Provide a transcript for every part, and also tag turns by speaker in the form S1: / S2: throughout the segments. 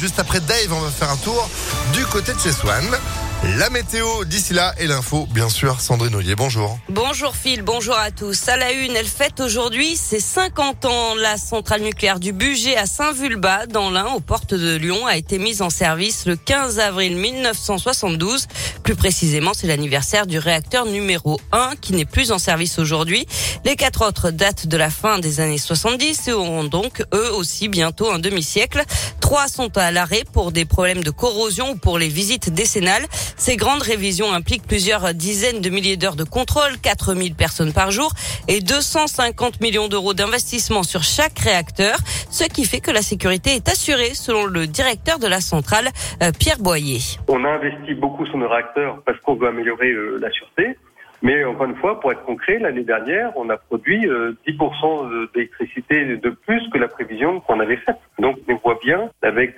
S1: Juste après Dave, on va faire un tour du côté de chez Swan. La météo d'ici là et l'info, bien sûr, Sandrine Ollier, bonjour.
S2: Bonjour Phil, bonjour à tous. À la une, elle fête aujourd'hui ses 50 ans. La centrale nucléaire du budget à Saint-Vulbas, dans l'Ain, aux portes de Lyon, a été mise en service le 15 avril 1972. Plus précisément, c'est l'anniversaire du réacteur numéro 1 qui n'est plus en service aujourd'hui. Les quatre autres datent de la fin des années 70 et auront donc eux aussi bientôt un demi-siècle. Trois sont à l'arrêt pour des problèmes de corrosion ou pour les visites décennales. Ces grandes révisions impliquent plusieurs dizaines de milliers d'heures de contrôle, 4000 personnes par jour et 250 millions d'euros d'investissement sur chaque réacteur, ce qui fait que la sécurité est assurée selon le directeur de la centrale, euh, Pierre Boyer.
S3: On a investi beaucoup sur nos réacteurs parce qu'on veut améliorer euh, la sûreté. Mais encore une fois, pour être concret, l'année dernière, on a produit 10% euh, d'électricité de plus que la prévision qu'on avait faite. Donc on voit bien, avec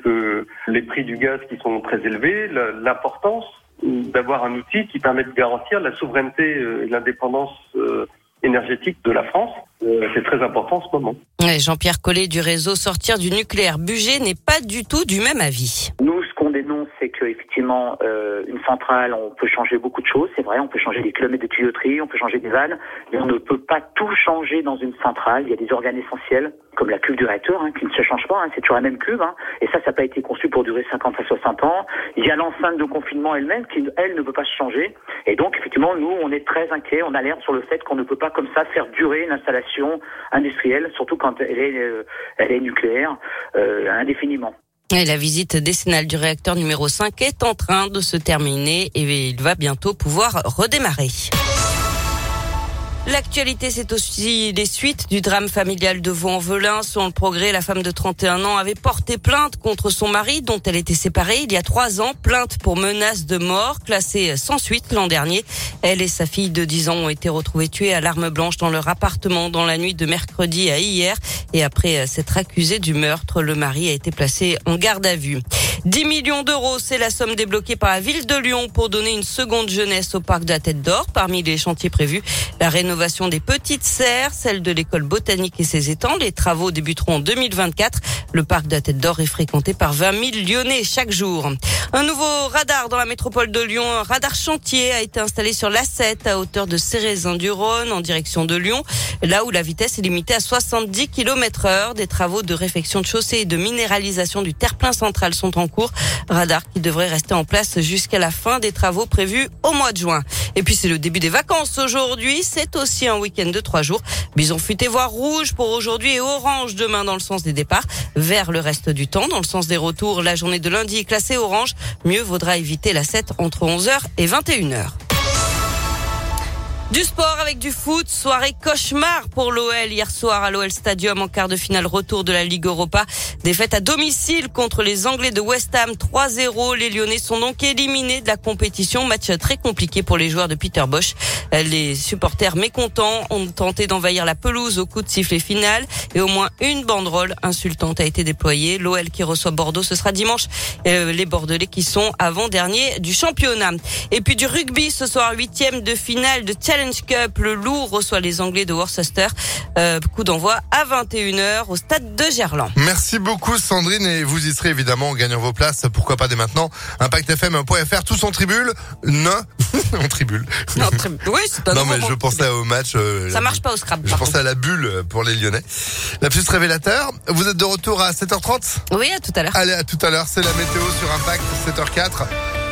S3: les prix du gaz qui sont très élevés, l'importance d'avoir un outil qui permet de garantir la souveraineté et l'indépendance énergétique de la France. C'est très important en ce moment.
S2: Jean-Pierre Collet du réseau Sortir du nucléaire Budget n'est pas du tout du même avis.
S4: Qu'on dénonce, c'est qu'effectivement, euh, une centrale, on peut changer beaucoup de choses. C'est vrai, on peut changer des kilomètres de tuyauterie, on peut changer des vannes, mais on ne peut pas tout changer dans une centrale. Il y a des organes essentiels, comme la cuve du réacteur, hein, qui ne se change pas. Hein, c'est toujours la même cuve. Hein, et ça, ça n'a pas été conçu pour durer 50 à 60 ans. Il y a l'enceinte de confinement elle-même, qui, elle, ne peut pas se changer. Et donc, effectivement, nous, on est très inquiets. On alerte sur le fait qu'on ne peut pas comme ça faire durer une installation industrielle, surtout quand elle est, euh, elle est nucléaire, euh, indéfiniment.
S2: La visite décennale du réacteur numéro 5 est en train de se terminer et il va bientôt pouvoir redémarrer. L'actualité, c'est aussi les suites du drame familial de Vaux-en-Velin. Selon le progrès, la femme de 31 ans avait porté plainte contre son mari dont elle était séparée il y a trois ans. Plainte pour menace de mort, classée sans suite l'an dernier. Elle et sa fille de 10 ans ont été retrouvées tuées à l'arme blanche dans leur appartement dans la nuit de mercredi à hier. Et après s'être accusé du meurtre, le mari a été placé en garde à vue. 10 millions d'euros, c'est la somme débloquée par la ville de Lyon pour donner une seconde jeunesse au parc de la Tête d'Or. Parmi les chantiers prévus, la rénovation des petites serres, celle de l'école botanique et ses étangs. Les travaux débuteront en 2024. Le parc de la Tête d'Or est fréquenté par 20 000 Lyonnais chaque jour. Un nouveau radar dans la métropole de Lyon. Un radar chantier a été installé sur l'A7 à hauteur de Cérezin-du-Rhône en direction de Lyon. Là où la vitesse est limitée à 70 km heure. Des travaux de réfection de chaussée et de minéralisation du terre-plein central sont en Radar qui devrait rester en place jusqu'à la fin des travaux prévus au mois de juin. Et puis c'est le début des vacances aujourd'hui. C'est aussi un week-end de trois jours. Bison futé voire rouge pour aujourd'hui et orange demain dans le sens des départs. Vers le reste du temps, dans le sens des retours, la journée de lundi est classée orange. Mieux vaudra éviter la 7 entre 11h et 21h. Du sport avec du foot, soirée cauchemar pour l'OL hier soir à l'OL Stadium en quart de finale retour de la Ligue Europa. Défaite à domicile contre les Anglais de West Ham 3-0. Les Lyonnais sont donc éliminés de la compétition. Match très compliqué pour les joueurs de Peter Bosch. Les supporters mécontents ont tenté d'envahir la pelouse au coup de sifflet final et au moins une banderole insultante a été déployée. L'OL qui reçoit Bordeaux, ce sera dimanche. Euh, les Bordelais qui sont avant-dernier du championnat. Et puis du rugby ce soir, huitième de finale de Challenge Cup. Le Loup reçoit les Anglais de Worcester. Euh, coup d'envoi à 21h au stade de Gerland.
S1: Merci beaucoup Sandrine et vous y serez évidemment en gagnant vos places. Pourquoi pas dès maintenant? ImpactFM.fr tous en tribule Non En tribule.
S2: Non, oui, c'est
S1: Non mais je pensais au match. Euh,
S2: Ça marche pas au scrap.
S1: Je pensais à la bulle pour les Lyonnais. La plus révélateur. Vous êtes de retour à 7h30
S2: Oui, à tout à l'heure.
S1: Allez, à tout à l'heure. C'est la météo sur Impact 7h04.